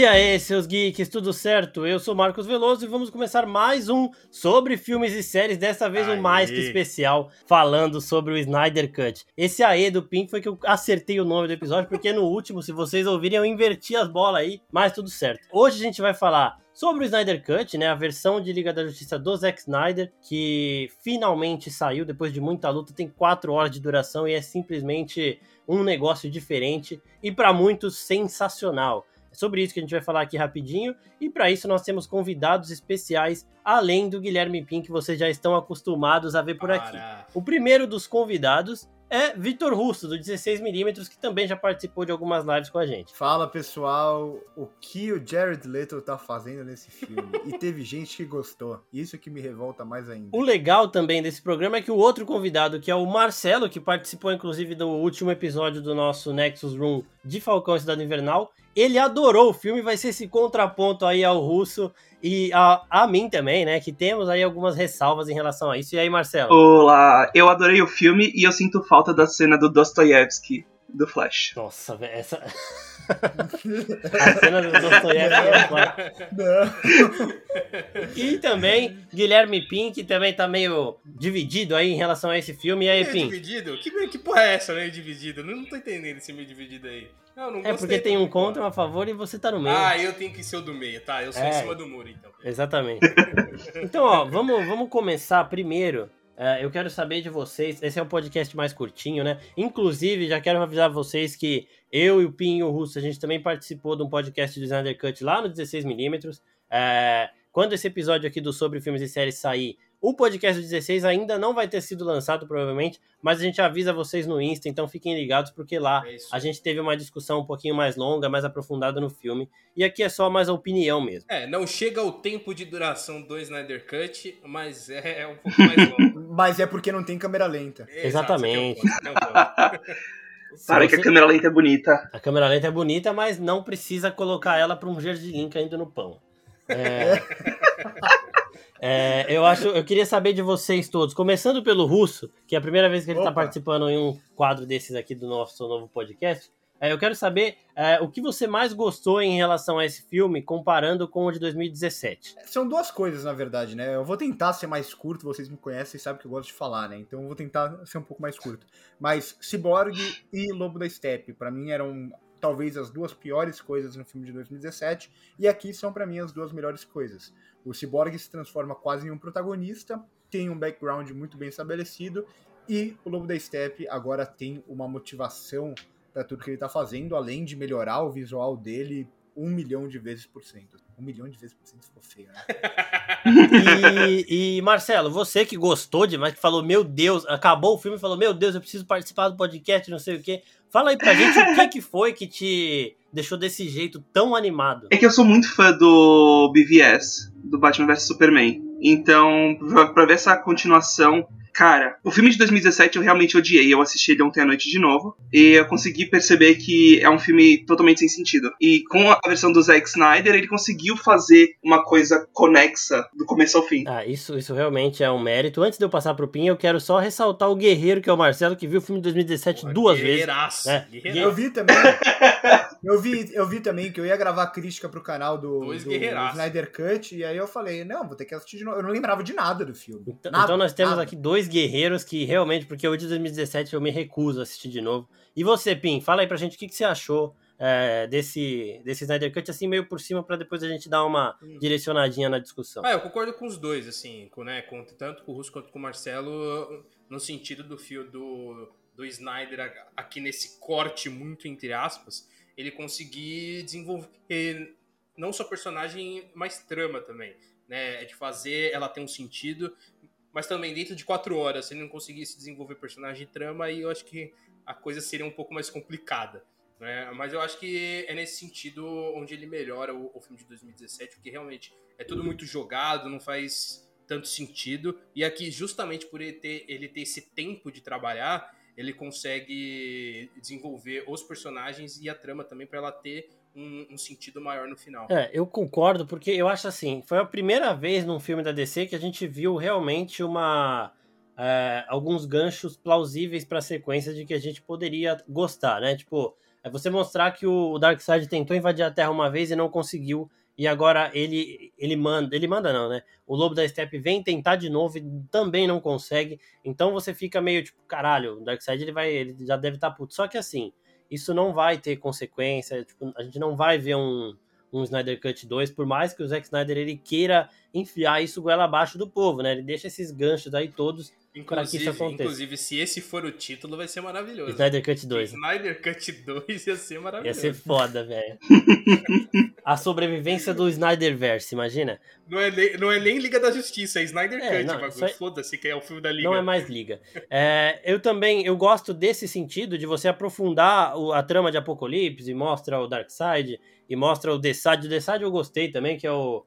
E aí, seus geeks, tudo certo? Eu sou Marcos Veloso e vamos começar mais um sobre filmes e séries, dessa vez um mais que especial, falando sobre o Snyder Cut. Esse AE do Pink foi que eu acertei o nome do episódio, porque no último, se vocês ouvirem, eu inverti as bolas aí, mas tudo certo. Hoje a gente vai falar sobre o Snyder Cut, né, a versão de Liga da Justiça do Zack Snyder, que finalmente saiu depois de muita luta, tem 4 horas de duração e é simplesmente um negócio diferente e para muitos sensacional. É sobre isso que a gente vai falar aqui rapidinho. E para isso nós temos convidados especiais, além do Guilherme Pim, que vocês já estão acostumados a ver por aqui. O primeiro dos convidados é Vitor Russo, do 16mm, que também já participou de algumas lives com a gente. Fala pessoal, o que o Jared Leto tá fazendo nesse filme? e teve gente que gostou. Isso que me revolta mais ainda. O legal também desse programa é que o outro convidado, que é o Marcelo, que participou inclusive do último episódio do nosso Nexus Room de Falcão e Cidade Invernal, ele adorou o filme, vai ser esse contraponto aí ao russo e a, a mim também, né? Que temos aí algumas ressalvas em relação a isso. E aí, Marcelo? Olá, eu adorei o filme e eu sinto falta da cena do Dostoiévski do Flash. Nossa, velho, essa. a cena do Dostoiévski é E também Guilherme Pink também tá meio dividido aí em relação a esse filme. E aí, meio dividido? Que, que porra é essa, meio dividido? Não, não tô entendendo esse meio dividido aí. Não, não é porque tem um contra, um a favor e você tá no meio. Ah, eu tenho que ser o do meio, tá? Eu sou é, em cima do muro, então. Exatamente. então, ó, vamos, vamos começar primeiro. Uh, eu quero saber de vocês. Esse é um podcast mais curtinho, né? Inclusive, já quero avisar vocês que eu e o Pinho Russo, a gente também participou de um podcast do Snyder Cut lá no 16mm. Uh, quando esse episódio aqui do Sobre Filmes e Séries sair, o podcast 16 ainda não vai ter sido lançado, provavelmente, mas a gente avisa vocês no Insta, então fiquem ligados, porque lá é a gente teve uma discussão um pouquinho mais longa, mais aprofundada no filme. E aqui é só mais a opinião mesmo. É, não chega o tempo de duração do Snyder Cut, mas é, é um pouco mais longo. mas é porque não tem câmera lenta. Exatamente. Para que a câmera lenta é bonita. A câmera lenta é bonita, mas não precisa colocar ela para um jardim caindo no pão. É. É, eu acho, eu queria saber de vocês todos, começando pelo Russo, que é a primeira vez que ele está participando em um quadro desses aqui do nosso novo podcast. É, eu quero saber é, o que você mais gostou em relação a esse filme, comparando com o de 2017. São duas coisas, na verdade, né? Eu vou tentar ser mais curto, vocês me conhecem e sabem que eu gosto de falar, né? Então eu vou tentar ser um pouco mais curto. Mas Cyborg e Lobo da Steppe, para mim, eram talvez as duas piores coisas no filme de 2017, e aqui são para mim as duas melhores coisas. O Cyborg se transforma quase em um protagonista, tem um background muito bem estabelecido, e o Lobo da Steppe agora tem uma motivação para tudo que ele está fazendo, além de melhorar o visual dele um milhão de vezes por cento. Um milhão de vezes por cento ficou feio, né? e, e, Marcelo, você que gostou demais, que falou, meu Deus, acabou o filme e falou, meu Deus, eu preciso participar do podcast, não sei o quê. Fala aí pra gente o que, que foi que te deixou desse jeito tão animado. É que eu sou muito fã do BVS, do Batman vs Superman. Então, pra, ver essa continuação, Cara, o filme de 2017 eu realmente odiei. Eu assisti ele ontem à noite de novo. E eu consegui perceber que é um filme totalmente sem sentido. E com a versão do Zack Snyder, ele conseguiu fazer uma coisa conexa do começo ao fim. Ah, isso, isso realmente é um mérito. Antes de eu passar pro Pin, eu quero só ressaltar o guerreiro, que é o Marcelo, que viu o filme de 2017 Pô, duas vezes. É. Eu vi também. eu, vi, eu vi também que eu ia gravar crítica pro canal do, do, do Snyder Cut. E aí eu falei, não, vou ter que assistir de novo. Eu não lembrava de nada do filme. Então, nada, então nós temos nada. aqui dois dois guerreiros que realmente, porque o de 2017 eu me recuso a assistir de novo. E você, Pim, fala aí pra gente o que, que você achou é, desse, desse Snyder Cut, assim, meio por cima, para depois a gente dar uma hum. direcionadinha na discussão. Ah, eu concordo com os dois, assim, com, né, com, tanto com o Russo quanto com o Marcelo, no sentido do fio do, do Snyder aqui nesse corte muito entre aspas, ele conseguir desenvolver não só personagem, mas trama também. Né, é de fazer ela ter um sentido mas também dentro de quatro horas, se ele não conseguisse desenvolver personagem e trama, aí eu acho que a coisa seria um pouco mais complicada. Né? Mas eu acho que é nesse sentido onde ele melhora o, o filme de 2017, porque realmente é tudo muito jogado, não faz tanto sentido. E aqui, justamente por ele ter, ele ter esse tempo de trabalhar, ele consegue desenvolver os personagens e a trama também para ela ter um, um, sentido maior no final. É, eu concordo, porque eu acho assim, foi a primeira vez num filme da DC que a gente viu realmente uma. É, alguns ganchos plausíveis para a sequência de que a gente poderia gostar, né? Tipo, É você mostrar que o Darkseid tentou invadir a Terra uma vez e não conseguiu. E agora ele ele manda, ele manda não, né? O Lobo da Steppe vem tentar de novo e também não consegue. Então você fica meio tipo, caralho, o Darkseid ele vai, ele já deve estar tá puto. Só que assim, isso não vai ter consequência, tipo, a gente não vai ver um um Snyder Cut 2, por mais que o Zack Snyder ele queira enfiar isso goela abaixo do povo, né? Ele deixa esses ganchos aí todos para que isso aconteça. Inclusive, se esse for o título, vai ser maravilhoso. Snyder Cut 2. Snyder Cut 2 ia ser maravilhoso. Ia ser foda, velho. a sobrevivência do Snyderverse, imagina? Não é, nem, não é nem Liga da Justiça, é Snyder é, Cut, bagulho. É... Foda-se que é o filme da Liga. Não é mais Liga. É, eu também, eu gosto desse sentido de você aprofundar a trama de Apocalipse e mostra o Darkseid e mostra o Desad. O Desad eu gostei também, que é o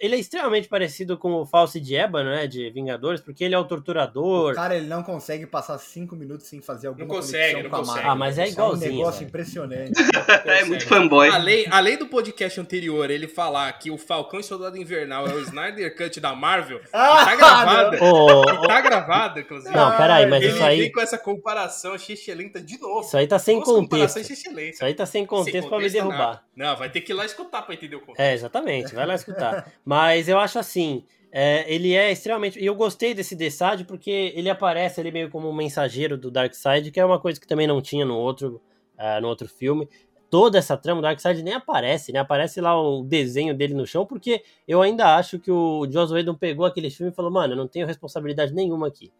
ele é extremamente parecido com o False de Ébano, né? De Vingadores, porque ele é o torturador. O cara, ele não consegue passar cinco minutos sem fazer alguma não consegue, não com consegue. Ah, mas é igualzinho. É um negócio impressionante. é muito fanboy. Além, além do podcast anterior, ele falar que o Falcão e Soldado Invernal é o Snyder Cut da Marvel, ah, tá gravado. Oh, tá gravado, inclusive. Não, peraí, mas ele isso aí. Com essa comparação xixelenta de novo. Isso aí tá sem contexto. Isso aí tá sem contexto, sem contexto pra me derrubar. Não. não, vai ter que ir lá escutar pra entender o contexto. É, exatamente. Vai lá escutar. Mas eu acho assim, é, ele é extremamente. E eu gostei desse Desad porque ele aparece ali meio como um mensageiro do Darkseid, que é uma coisa que também não tinha no outro, uh, no outro filme. Toda essa trama, o Darkseid nem aparece, né? Aparece lá o desenho dele no chão, porque eu ainda acho que o Joss Whedon pegou aquele filme e falou: mano, eu não tenho responsabilidade nenhuma aqui.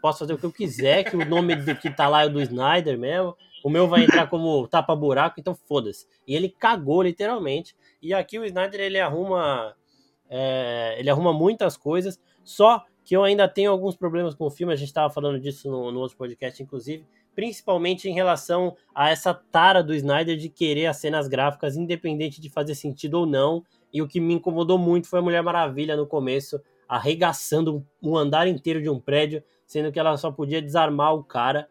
Posso fazer o que eu quiser, que o nome do que tá lá é o do Snyder mesmo. O meu vai entrar como tapa-buraco, então foda-se. E ele cagou, literalmente. E aqui o Snyder ele arruma é, ele arruma muitas coisas, só que eu ainda tenho alguns problemas com o filme, a gente estava falando disso no, no outro podcast, inclusive, principalmente em relação a essa tara do Snyder de querer as cenas gráficas, independente de fazer sentido ou não. E o que me incomodou muito foi a Mulher Maravilha no começo, arregaçando um andar inteiro de um prédio, sendo que ela só podia desarmar o cara.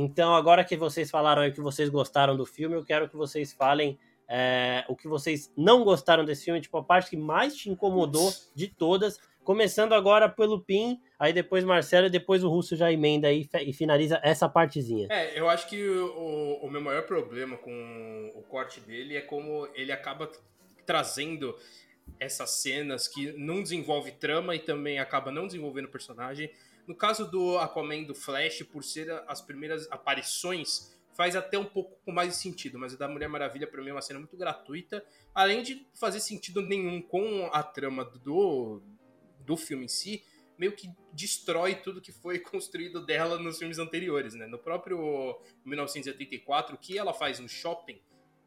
Então, agora que vocês falaram aí que vocês gostaram do filme, eu quero que vocês falem é, o que vocês não gostaram desse filme, tipo, a parte que mais te incomodou de todas. Começando agora pelo Pin, aí depois Marcelo e depois o Russo já emenda aí e finaliza essa partezinha. É, eu acho que o, o meu maior problema com o corte dele é como ele acaba trazendo essas cenas que não desenvolve trama e também acaba não desenvolvendo personagem. No caso do Aquaman do Flash, por ser as primeiras aparições faz até um pouco mais sentido, mas o da Mulher Maravilha para mim é uma cena muito gratuita, além de fazer sentido nenhum com a trama do, do filme em si, meio que destrói tudo que foi construído dela nos filmes anteriores, né? No próprio 1984, o que ela faz no shopping,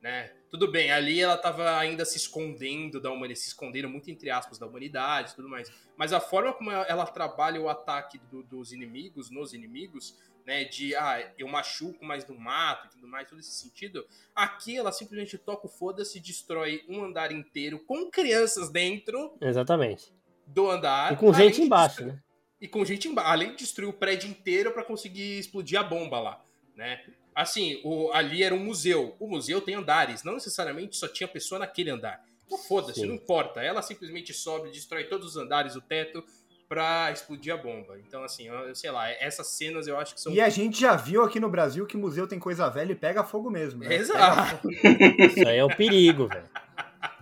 né? Tudo bem, ali ela estava ainda se escondendo da humanidade, se escondendo muito entre aspas da humanidade, tudo mais. Mas a forma como ela trabalha o ataque do, dos inimigos nos inimigos né, de ah, eu machuco, mas não mato e tudo mais, todo esse sentido. Aqui ela simplesmente toca o foda-se, destrói um andar inteiro com crianças dentro. Exatamente. Do andar. E com gente embaixo, né? E com gente embaixo, além de destruir o prédio inteiro para conseguir explodir a bomba lá, né? Assim, o, ali era um museu. O museu tem andares, não necessariamente só tinha pessoa naquele andar. Então foda-se, não importa. Ela simplesmente sobe, destrói todos os andares, o teto, pra explodir a bomba. Então, assim, eu, sei lá, essas cenas eu acho que são. E a gente já viu aqui no Brasil que museu tem coisa velha e pega fogo mesmo. Né? Exato. Isso aí é o um perigo, velho.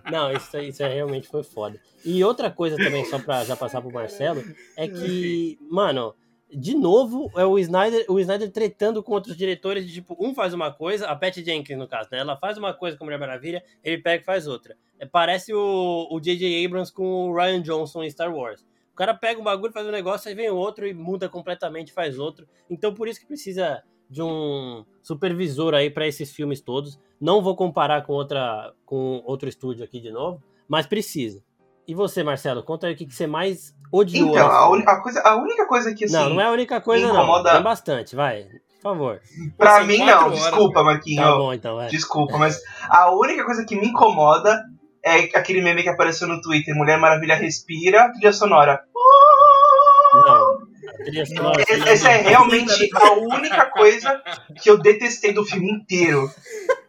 Não, isso, isso aí realmente foi foda. E outra coisa também, só pra já passar pro Marcelo, é que, mano, de novo, é o Snyder, o Snyder tretando com outros diretores, de tipo, um faz uma coisa, a Pat Jenkins, no caso, né? Ela faz uma coisa com a Mulher Maravilha, ele pega e faz outra. É, parece o J.J. Abrams com o Ryan Johnson em Star Wars cara pega um bagulho, faz um negócio, aí vem outro e muda completamente, faz outro. Então por isso que precisa de um supervisor aí para esses filmes todos. Não vou comparar com outra com outro estúdio aqui de novo, mas precisa. E você, Marcelo, conta aí o que, que você mais odiou. Então, a, un... a, coisa, a única coisa que assim, Não, não é a única coisa incomoda... não. Tem bastante, vai. Por favor. Pra assim, mim não, horas, desculpa, Marquinhos. Tá bom, então, vai. Desculpa, mas a única coisa que me incomoda é aquele meme que apareceu no Twitter, Mulher Maravilha respira, trilha sonora. Não. Essa é realmente a única coisa que eu detestei do filme inteiro.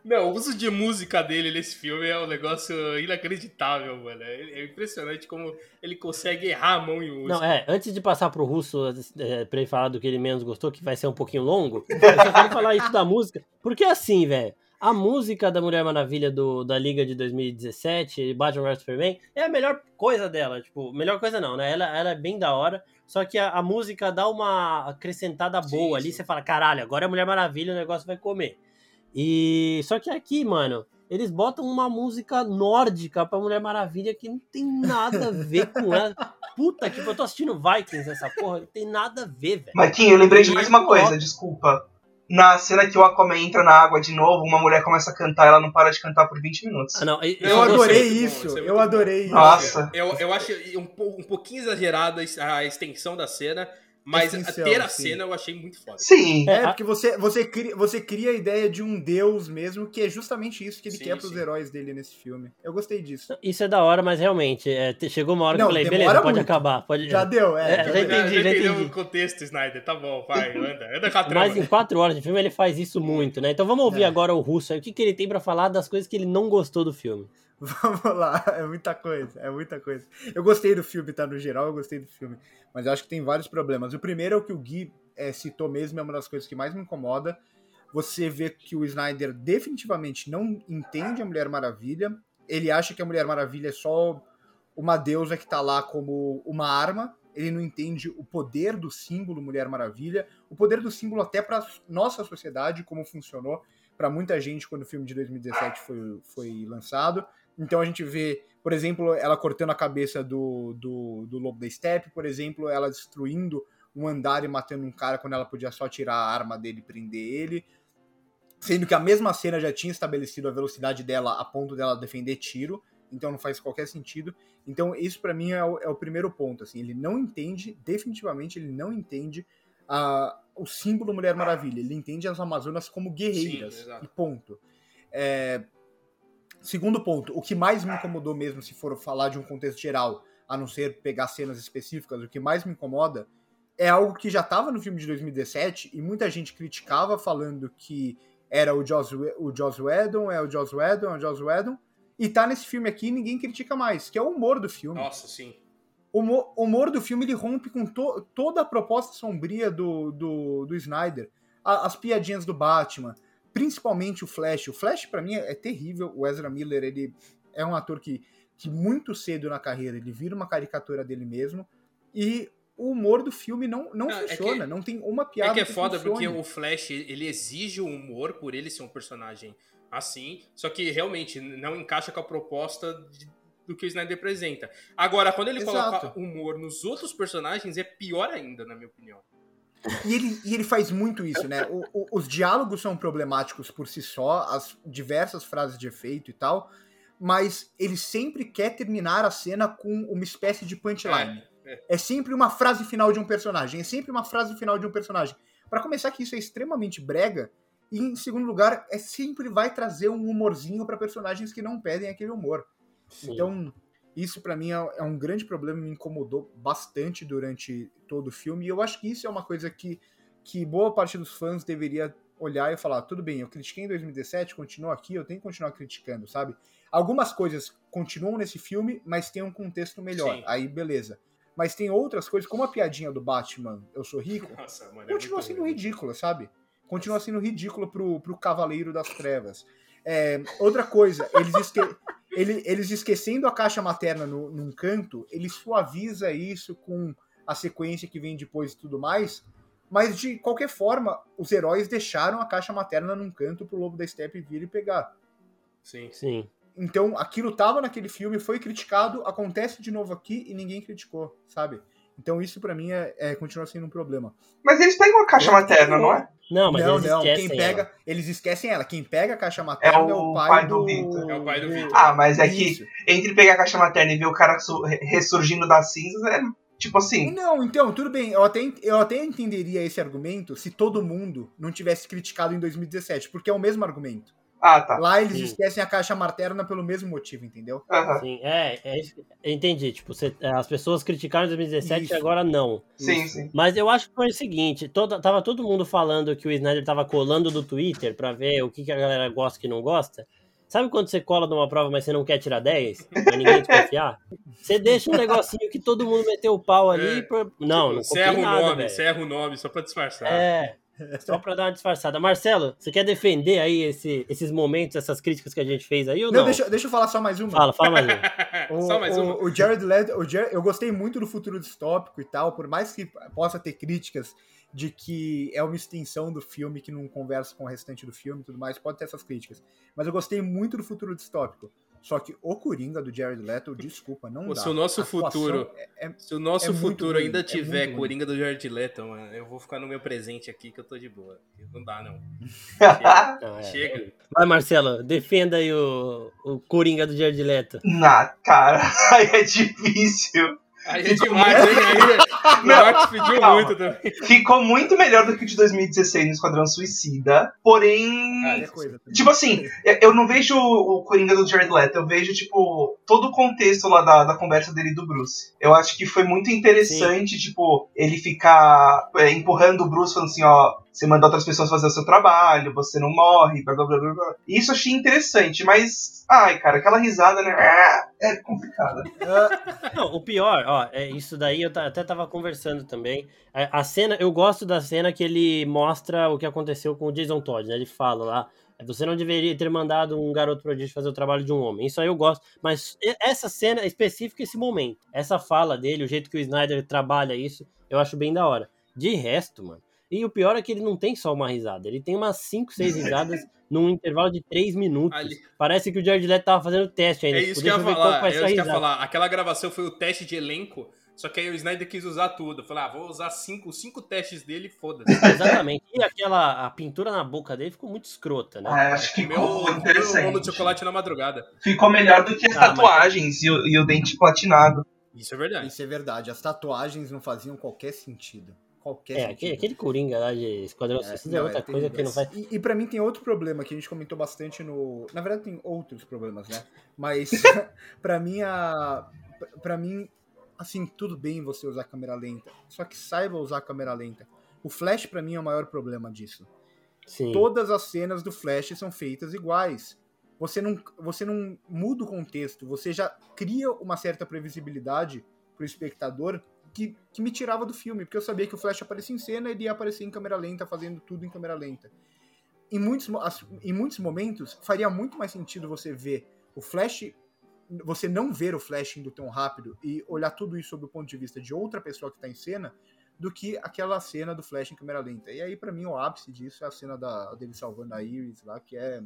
Não, o uso de música dele nesse filme é um negócio inacreditável, mano. É impressionante como ele consegue errar a mão em música. Não, é, antes de passar pro Russo é, pra ele falar do que ele menos gostou, que vai ser um pouquinho longo, eu só quero falar isso da música, porque é assim, velho. A música da Mulher Maravilha do, da Liga de 2017, Batman vs Superman, é a melhor coisa dela. Tipo, melhor coisa não, né? Ela, ela é bem da hora. Só que a, a música dá uma acrescentada boa sim, ali. Sim. Você fala, caralho, agora é Mulher Maravilha, o negócio vai comer. E só que aqui, mano, eles botam uma música nórdica pra Mulher Maravilha que não tem nada a ver com ela. Puta que eu tô assistindo Vikings essa porra, não tem nada a ver, velho. Marquinhos, eu lembrei de mais uma coisa, desculpa. Na cena que o Aquaman entra na água de novo, uma mulher começa a cantar, ela não para de cantar por 20 minutos. Ah, não, eu, eu adorei isso, bom, eu adorei isso. Nossa. Eu, eu acho um, um pouquinho exagerada a extensão da cena, mas ter a sim. cena eu achei muito foda. Sim. É, porque você, você, cria, você cria a ideia de um deus mesmo, que é justamente isso que ele sim, quer pros sim. heróis dele nesse filme. Eu gostei disso. Isso é da hora, mas realmente, é, chegou uma hora Não, que eu falei, beleza, pode muito. acabar. Pode... Já deu, é. é já, entendi, já, já entendi. o contexto, Snyder. Tá bom, vai, anda, anda com a trama. Mas em quatro horas de filme ele faz isso muito, né? Então vamos ouvir é. agora o Russo aí, o que, que ele tem para falar das coisas que ele não gostou do filme. Vamos lá, é muita coisa, é muita coisa. Eu gostei do filme, tá? No geral, eu gostei do filme. Mas eu acho que tem vários problemas. O primeiro é o que o Gui é, citou mesmo, é uma das coisas que mais me incomoda. Você vê que o Snyder definitivamente não entende a Mulher Maravilha. Ele acha que a Mulher Maravilha é só uma deusa que tá lá como uma arma. Ele não entende o poder do símbolo Mulher Maravilha, o poder do símbolo até para nossa sociedade, como funcionou para muita gente quando o filme de 2017 foi, foi lançado. Então a gente vê, por exemplo, ela cortando a cabeça do, do, do Lobo da Steppe, por exemplo, ela destruindo um andar e matando um cara quando ela podia só tirar a arma dele e prender ele. Sendo que a mesma cena já tinha estabelecido a velocidade dela a ponto dela defender tiro, então não faz qualquer sentido. Então isso para mim é o, é o, primeiro ponto, assim, ele não entende, definitivamente ele não entende a, o símbolo Mulher Maravilha, ele entende as Amazonas como guerreiras, Sim, e ponto. É, Segundo ponto, o que mais me incomodou mesmo, se for falar de um contexto geral, a não ser pegar cenas específicas, o que mais me incomoda é algo que já estava no filme de 2017 e muita gente criticava falando que era o Joss, o Joss Whedon, é o Joss Whedon, é o Joss Whedon, e tá nesse filme aqui e ninguém critica mais, que é o humor do filme. Nossa, sim. O humor, humor do filme ele rompe com to, toda a proposta sombria do, do, do Snyder. A, as piadinhas do Batman, principalmente o Flash. O Flash, para mim, é, é, terrível. O Ezra Miller, ele é um ator que, que muito cedo na carreira ele vira uma caricatura dele mesmo. E o humor do filme não, não, não é funciona, é que, não tem uma piada. É que é que foda funcione. porque o Flash ele exige o humor por ele ser um personagem assim, só que realmente não encaixa com a proposta de, do que o Snyder apresenta. Agora, quando ele Exato. coloca humor nos outros personagens, é pior ainda, na minha opinião. E ele, e ele faz muito isso, né? O, o, os diálogos são problemáticos por si só, as diversas frases de efeito e tal, mas ele sempre quer terminar a cena com uma espécie de punchline. É, é. é sempre uma frase final de um personagem, é sempre uma frase final de um personagem. Para começar, que isso é extremamente brega, e em segundo lugar, é sempre vai trazer um humorzinho para personagens que não pedem aquele humor. Sim. Então, isso para mim é, é, um grande problema, me incomodou bastante durante todo o filme. E eu acho que isso é uma coisa que, que boa parte dos fãs deveria olhar e falar: tudo bem, eu critiquei em 2017, continuo aqui, eu tenho que continuar criticando, sabe? Algumas coisas continuam nesse filme, mas tem um contexto melhor. Sim. Aí, beleza. Mas tem outras coisas, como a piadinha do Batman, eu sou rico, Nossa, mano, é continua sendo ridícula, sabe? Continua sendo ridículo pro, pro Cavaleiro das Trevas. É, outra coisa, eles, esque... Ele, eles esquecendo a caixa materna no, num canto, ele suaviza isso com a sequência que vem depois e tudo mais. Mas de qualquer forma, os heróis deixaram a caixa materna num canto pro Lobo da Steppe vir e pegar. Sim. Sim. Então, aquilo tava naquele filme, foi criticado, acontece de novo aqui e ninguém criticou, sabe? Então isso para mim é, é, continua sendo um problema. Mas eles pegam a caixa é, materna, não é? Não, mas não, eles não. Quem pega, ela. eles esquecem ela. Quem pega a caixa materna é o, é o pai, pai, do, do Victor. É o pai do Victor. Ah, mas é que entre pegar a caixa materna e ver o cara ressurgindo das cinzas é tipo assim. Não, então, tudo bem. Eu até, eu até entenderia esse argumento se todo mundo não tivesse criticado em 2017, porque é o mesmo argumento. Ah, tá. Lá eles Sim. esquecem a caixa materna pelo mesmo motivo, entendeu? Uhum. Sim, é, é entendi. Tipo, você, é, as pessoas criticaram em 2017 isso. e agora não. Sim, isso. sim. Mas eu acho que foi o seguinte: toda, tava todo mundo falando que o Snyder tava colando do Twitter pra ver o que, que a galera gosta e que não gosta. Sabe quando você cola numa prova, mas você não quer tirar 10? Pra ninguém desconfiar? Você deixa um negocinho que todo mundo meteu o pau ali. É. Pra... Não, tipo, não Serra o nada, nome, serra o nome, só pra disfarçar. É, Só pra dar uma disfarçada. Marcelo, você quer defender aí esse, esses momentos, essas críticas que a gente fez aí ou não? Não, deixa, deixa eu falar só mais uma. Fala, fala mais uma. o, só mais uma. O, o Jared Leto, o Jared, eu gostei muito do futuro distópico e tal, por mais que possa ter críticas de que é uma extensão do filme que não conversa com o restante do filme e tudo mais, pode ter essas críticas. Mas eu gostei muito do futuro distópico. Só que o Coringa do Jared Leto, desculpa, não Pô, dá. Se o nosso futuro, é, é, se o nosso é futuro ainda ruim, é tiver Coringa do Jared Leto, mano, eu vou ficar no meu presente aqui que eu tô de boa. Não dá, não. Chega. não é. Chega. Vai, Marcelo, defenda aí o, o Coringa do Jared Leto. Na cara, aí é difícil. Aí é demais, hein? Aí, o Marcos pediu calma. muito também. Ficou muito melhor do que o de 2016 no Esquadrão Suicida, porém. Ah, é coisa, tipo assim, eu não vejo o Coringa do Jared Leto, eu vejo, tipo, todo o contexto lá da, da conversa dele e do Bruce. Eu acho que foi muito interessante, Sim. tipo, ele ficar é, empurrando o Bruce falando assim, ó, você manda outras pessoas fazer o seu trabalho, você não morre, blá blá blá blá. Isso eu achei interessante, mas. Ai, cara, aquela risada, né? É complicada. Não, o pior, ó, é isso daí eu até tava conversando também. A, cena, eu gosto da cena que ele mostra o que aconteceu com o Jason Todd, né? Ele fala lá. Você não deveria ter mandado um garoto prodígio fazer o trabalho de um homem. Isso aí eu gosto. Mas essa cena específica, esse momento, essa fala dele, o jeito que o Snyder trabalha isso, eu acho bem da hora. De resto, mano, e o pior é que ele não tem só uma risada, ele tem umas 5, 6 risadas num intervalo de 3 minutos. Ali... Parece que o Jared Leto tava fazendo teste ainda. É isso que eu ia falar, é isso que eu ia falar. Aquela gravação foi o teste de elenco, só que aí o Snyder quis usar tudo. Falei, ah, vou usar cinco, cinco testes dele foda-se. Exatamente. E aquela a pintura na boca dele ficou muito escrota, né? Ah, acho que ficou meu, interessante. Meu de chocolate na madrugada. Ficou melhor do que as ah, tatuagens mas... e, o, e o dente platinado. Isso é verdade. Isso é verdade. As tatuagens não faziam qualquer sentido qualquer. É, aquele, aquele Coringa lá de Esquadrão é, Suicida é outra é, coisa que não faz. E, e pra mim tem outro problema que a gente comentou bastante no. Na verdade, tem outros problemas, né? Mas pra mim, a. Pra mim, assim, tudo bem você usar câmera lenta. Só que saiba usar câmera lenta. O Flash, pra mim, é o maior problema disso. Sim. Todas as cenas do Flash são feitas iguais. Você não, você não muda o contexto, você já cria uma certa previsibilidade pro espectador que, que me tirava do filme, porque eu sabia que o Flash aparecia em cena e ele ia aparecer em câmera lenta, fazendo tudo em câmera lenta. Em muitos, em muitos momentos, faria muito mais sentido você ver o Flash, você não ver o Flash indo tão rápido e olhar tudo isso sob o ponto de vista de outra pessoa que está em cena, do que aquela cena do Flash em câmera lenta. E aí, para mim, o ápice disso é a cena da, dele salvando a Iris lá, que é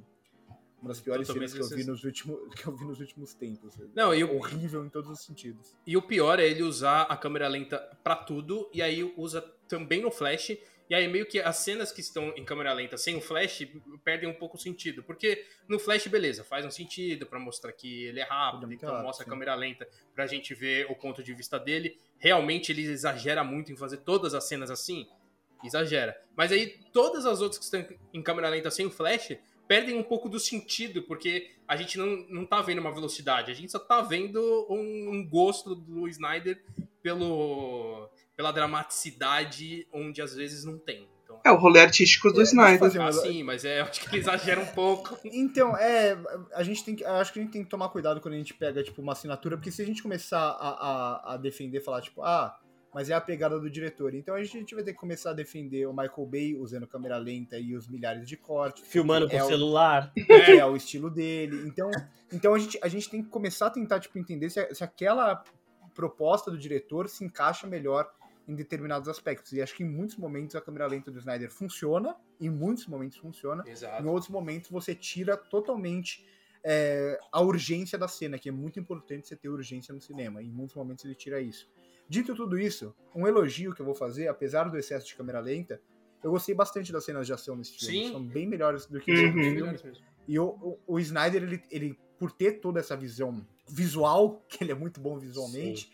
uma das piores cenas que eu, vi nos últimos, que eu vi nos últimos tempos. Não, e o... Horrível em todos os sentidos. E o pior é ele usar a câmera lenta para tudo, e aí usa também no flash, e aí meio que as cenas que estão em câmera lenta sem o flash perdem um pouco o sentido. Porque no flash, beleza, faz um sentido para mostrar que ele é rápido, então claro, mostra sim. a câmera lenta pra gente ver o ponto de vista dele. Realmente ele exagera muito em fazer todas as cenas assim. Exagera. Mas aí todas as outras que estão em câmera lenta sem o flash perdem um pouco do sentido, porque a gente não, não tá vendo uma velocidade, a gente só tá vendo um, um gosto do Snyder pelo, pela dramaticidade onde às vezes não tem. Então, é o rolê artístico do é, Snyder. Ah, sim, mas é, acho que ele exagera um pouco. Então, é, a gente tem que, acho que a gente tem que tomar cuidado quando a gente pega, tipo, uma assinatura, porque se a gente começar a, a, a defender, falar, tipo, ah, mas é a pegada do diretor. Então a gente vai ter que começar a defender o Michael Bay usando câmera lenta e os milhares de cortes. Filmando com é celular. O, é, o estilo dele. Então, então a, gente, a gente tem que começar a tentar tipo, entender se, se aquela proposta do diretor se encaixa melhor em determinados aspectos. E acho que em muitos momentos a câmera lenta do Snyder funciona, em muitos momentos funciona, Exato. em outros momentos você tira totalmente é, a urgência da cena, que é muito importante você ter urgência no cinema. Em muitos momentos ele tira isso. Dito tudo isso, um elogio que eu vou fazer, apesar do excesso de câmera lenta, eu gostei bastante das cenas de ação nesse filme. Sim. São bem melhores do que os uhum. filmes. E o, o, o, Snyder, ele, ele, por ter toda essa visão visual, que ele é muito bom visualmente,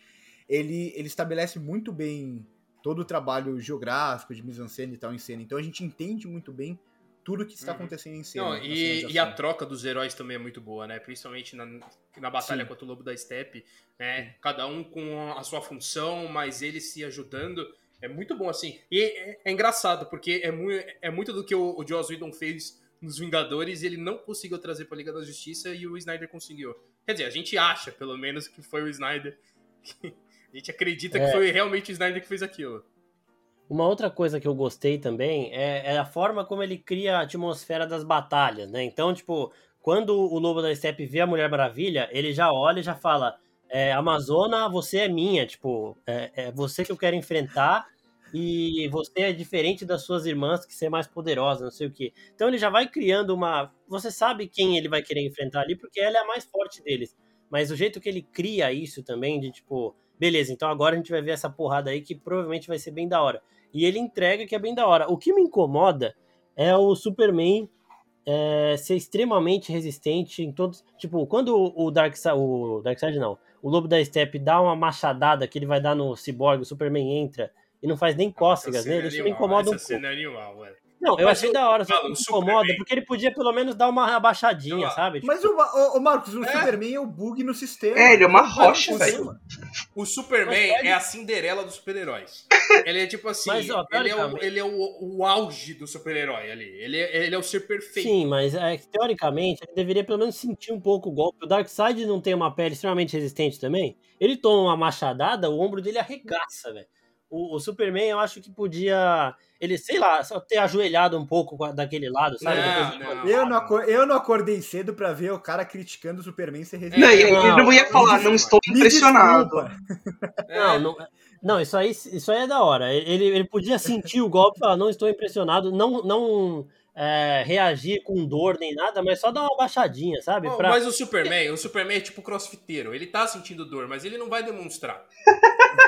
ele, ele estabelece muito bem todo o trabalho geográfico, de mise-en-scène e tal em cena. Então a gente entende muito bem tudo que está uhum. acontecendo em cena. Não, e, e, a troca dos heróis também é muito boa, né? Principalmente na, na batalha Sim. contra o Lobo da Steppe, né? Cada um com a sua função, mas eles se ajudando. É muito bom, assim. E é, é engraçado, porque é muito, é muito do que o, o Joss Whedon fez nos Vingadores e ele não conseguiu trazer para a Liga da Justiça e o Snyder conseguiu. Quer dizer, a gente acha, pelo menos, que foi o Snyder. a gente acredita é. que foi realmente o Snyder que fez aquilo. Uma outra coisa que eu gostei também é, é, a forma como ele cria a atmosfera das batalhas, né? Então, tipo, quando o Lobo da Steppe vê a Mulher Maravilha, ele já olha e já fala: é, Amazona, você é minha, tipo, é, é, você que eu quero enfrentar e você é diferente das suas irmãs que ser mais poderosa, não sei o que. Então ele já vai criando uma. Você sabe quem ele vai querer enfrentar ali, porque ela é a mais forte deles. Mas o jeito que ele cria isso também, de tipo, beleza, então agora a gente vai ver essa porrada aí que provavelmente vai ser bem da hora. E ele entrega que é bem da hora. O que me incomoda é o Superman é, ser extremamente resistente em todos. Tipo, quando o Darkseid. O Darkseid não. O Lobo da Steppe dá uma machadada que ele vai dar no Cyborg, o Superman entra e não faz nem cócegas nele, isso me incomoda um pouco. É animal, não, eu mas achei o, da hora, só que me incomoda, porque ele podia pelo menos dar uma abaixadinha, sabe? Mas tipo... o, o, Marcos, o é. Superman é o bug no sistema. É, ele é uma rocha, velho. O Superman é a Cinderela dos super-heróis. Ele é tipo assim, mas, ó, ele é, o, ele é o, o auge do super-herói ali. Ele é, ele é o ser perfeito. Sim, mas é, teoricamente ele deveria pelo menos sentir um pouco o golpe. O Darkseid não tem uma pele extremamente resistente também? Ele toma uma machadada, o ombro dele arregaça, velho. O, o, Superman, eu acho que podia. Ele, sei lá, só ter ajoelhado um pouco daquele lado, sabe? Não, não. Eu, não acordei, eu não acordei cedo pra ver o cara criticando o Superman ser resistente. Não, eu, não ia falar, não estou impressionado. Não, não, não, isso aí, isso aí é da hora. Ele, ele podia sentir o golpe e falar, não estou impressionado, não. não é, reagir com dor nem nada, mas só dar uma baixadinha, sabe? pra... Mas o Superman, o Superman é tipo crossfiteiro. Ele tá sentindo dor, mas ele não vai demonstrar.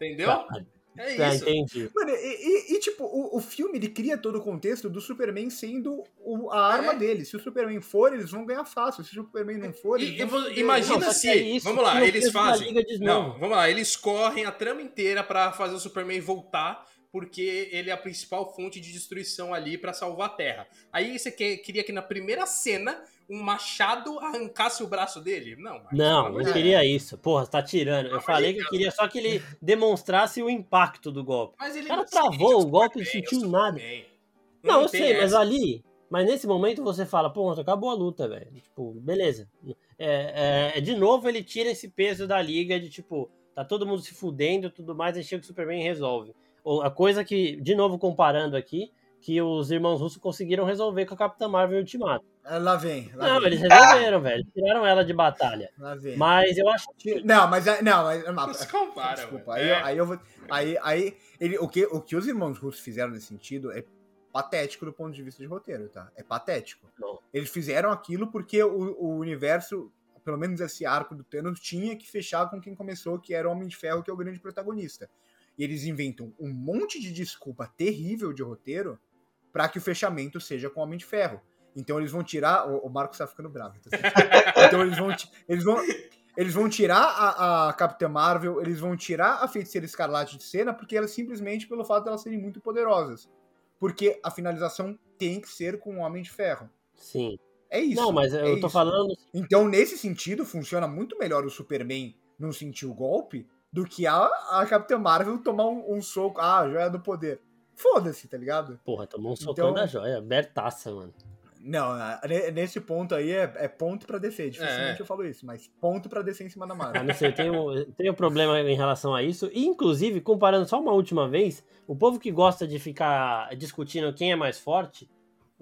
Entendeu? Tá. É tá, isso. Entendi. Mano, e, e, e tipo, o, o, filme ele cria todo o contexto do Superman sendo o, a arma é. dele. Se o Superman for, eles vão ganhar fácil. Se o Superman não for, eles vão Imagina não, se. É isso, vamos lá, eles fazem. Não, vamos lá, eles correm a trama inteira para fazer o Superman voltar porque ele é a principal fonte de destruição ali para salvar a Terra. Aí você queria que na primeira cena um machado arrancasse o braço dele? Não. Não, eu queria isso. Porra, você tá tirando. Eu falei que eu queria só que ele demonstrasse o impacto do golpe. Mas ele o cara travou o golpe e não sentiu nada. Não, não eu sei, essa. mas ali. Mas nesse momento você fala, pô, acabou a luta, velho. Tipo, beleza. É, é, de novo ele tira esse peso da liga de tipo, tá todo mundo se fudendo e tudo mais, aí chega o Superman e resolve. A coisa que, de novo comparando aqui, que os irmãos russos conseguiram resolver com a Capitã Marvel Ultimato. Ah, lá vem. Lá não, vem. eles resolveram, ah! velho. Tiraram ela de batalha. Lá vem. Mas eu acho que. Não, mas. É, não, mas. Não se compara, Desculpa. Aí, é. aí, eu vou. Aí, aí ele, o, que, o que os irmãos russos fizeram nesse sentido é patético do ponto de vista de roteiro, tá? É patético. Não. Eles fizeram aquilo porque o, o universo, pelo menos esse arco do Thanos, tinha que fechar com quem começou, que era o Homem de Ferro, que é o grande protagonista. E eles inventam um monte de desculpa terrível de roteiro para que o fechamento seja com o Homem de Ferro. Então eles vão tirar. O, o Marcos tá ficando bravo. Tá então eles vão, eles vão, eles vão tirar a, a Capitã Marvel, eles vão tirar a Feiticeira Escarlate de cena, porque elas simplesmente pelo fato de elas serem muito poderosas. Porque a finalização tem que ser com o Homem de Ferro. Sim. É isso. Não, mas eu é tô isso. falando. Então, nesse sentido, funciona muito melhor o Superman não sentir o golpe do que a, a Capitã Marvel tomar um, um soco. Ah, joia do poder. Foda-se, tá ligado? Porra, tomou um socão então... da joia. Bertaça, mano. Não, nesse ponto aí é, é ponto pra descer. Dificilmente é. eu falo isso, mas ponto pra descer em cima da Marvel. Ah, não sei, tem um, tem um problema em relação a isso. E, inclusive, comparando só uma última vez, o povo que gosta de ficar discutindo quem é mais forte,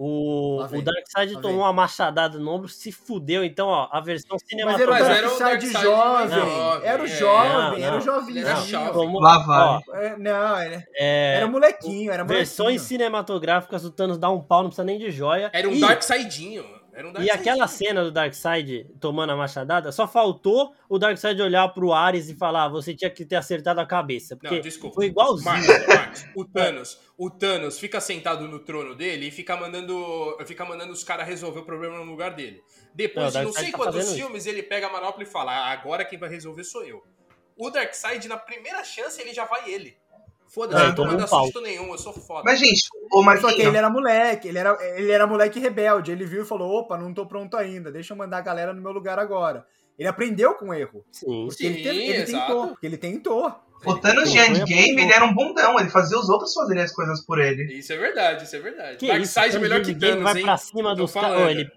o, o Darkseid tomou uma machadada no ombro, se fudeu. Então, ó, a versão cinematográfica. Mas era o Darkseid jovem. Era o jovem, era o jovinho. Lá vai. É, não, era, é, era molequinho, era molequinho. Versões cinematográficas, o Thanos dá um pau, não precisa nem de joia. Era um e... Darkseidinho. Um e aquela cena do Darkseid tomando a machadada, só faltou o Darkseid olhar pro Ares e falar: ah, você tinha que ter acertado a cabeça. Porque não, desculpa. foi igualzinho. Marcos, Marcos, o Thanos, o Thanos fica sentado no trono dele e fica mandando, fica mandando os caras resolver o problema no lugar dele. Depois não, de não sei tá quantos filmes, isso. ele pega a manopla e fala: ah, agora quem vai resolver sou eu. O Darkseid, na primeira chance, ele já vai ele. Foda-se, é, não manda um susto nenhum, eu sou foda. Mas, gente, o Marquinhos... Só que ele era moleque, ele era, ele era moleque rebelde. Ele viu e falou: opa, não tô pronto ainda, deixa eu mandar a galera no meu lugar agora. Ele aprendeu com o erro. Sim, porque sim, ele, ele tentou. Porque ele tentou. O Thanos de Endgame, ele era um bundão, ele fazia os outros fazerem as coisas por ele. Isso é verdade, isso é verdade. Darkseid é melhor que Thanos, vai hein? pra cima dos caras. Ele...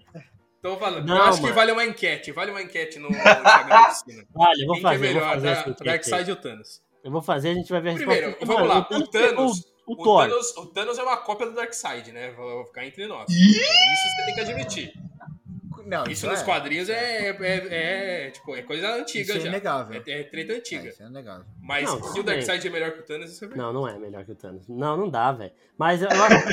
Tô falando. Não, eu acho mano. que vale uma enquete. Vale uma enquete no, no Instagram Vale, vou Quem fazer. É melhor, vou fazer Darkseid ou Thanos? Eu vou fazer, a gente vai ver a Primeiro, resposta. vamos lá, o Thanos. O, o, O Thor. Thanos, o Thanos é uma cópia do Darkseid, né? Vou ficar entre nós. Isso você tem que admitir. Não, Isso isso nos é- quadrinhos é, é, é, tipo, é coisa antiga Isso é já. inegável. É, é treta É, antiga. isso é inegável. Mas Não, tudo o Darkseid é melhor que o Thanos, isso é verdade. Não, não é melhor que o Thanos. Não, não dá, velho. Mas eu acho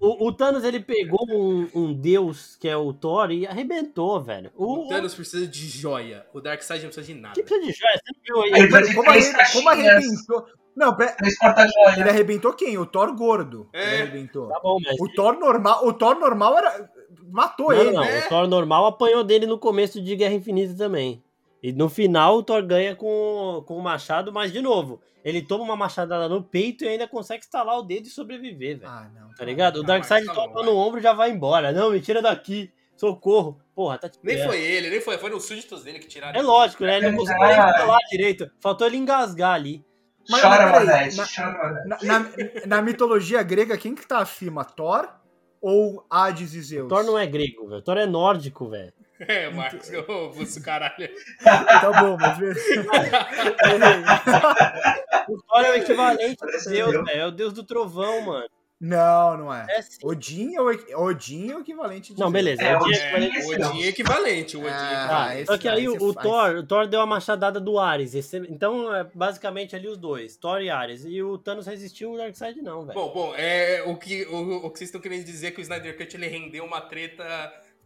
o, o Thanos, ele pegou um, um deus, que é o Thor, e arrebentou, velho. O, O Thanos precisa de joia. O Darkseid não precisa de nada. que precisa de joia? Você não viu aí? Ele Como, arre- como arrebentou. Não, pera- ele arrebentou quem? O Thor gordo. É. Ele arrebentou. Tá bom, mas... O Thor normal, o Thor normal era. Matou Não, ele. não, né? o Thor normal apanhou dele no começo de Guerra Infinita também. E no final o Thor ganha com, com o machado, mas de novo, ele toma uma machadada no peito e ainda consegue estalar o dedo e sobreviver, velho. Ah, não. Tá ligado? O Ah, Darkseid tá vai. no ombro e já vai embora. Não, me tira daqui. Socorro. Porra, tá Nem é. foi ele, nem foi. Foi nos súditos dele que tiraram. É lógico, né? Ele não conseguiu nem falar direito. Faltou ele engasgar ali. Mas- Chora, na- chora. Na, na- na mitologia grega, quem que tá acima? Thor ou Hades e Zeus? Thor não é grego, velho. Thor é nórdico, velho. É, Marcos, ô, você caralho. Tá bom, mas. O Thor é o equivalente a Parece Deus, velho. É o deus do trovão, mano. não, não é. É. Odin é o, Odin é o equivalente de Não, beleza. É, o dia o é equivalente Odin- O Odin é equivalente. O Odin é Ah, equivalente. esse- Só que aí o. Thor, o Thor deu a machadada do Ares. Esse- então é basicamente ali os dois, Thor e Ares. E o Thanos resistiu o Darkseid não, velho. Bom, bom, é, o, que, o, o que vocês estão querendo dizer é que o Snyder Cut ele rendeu uma treta.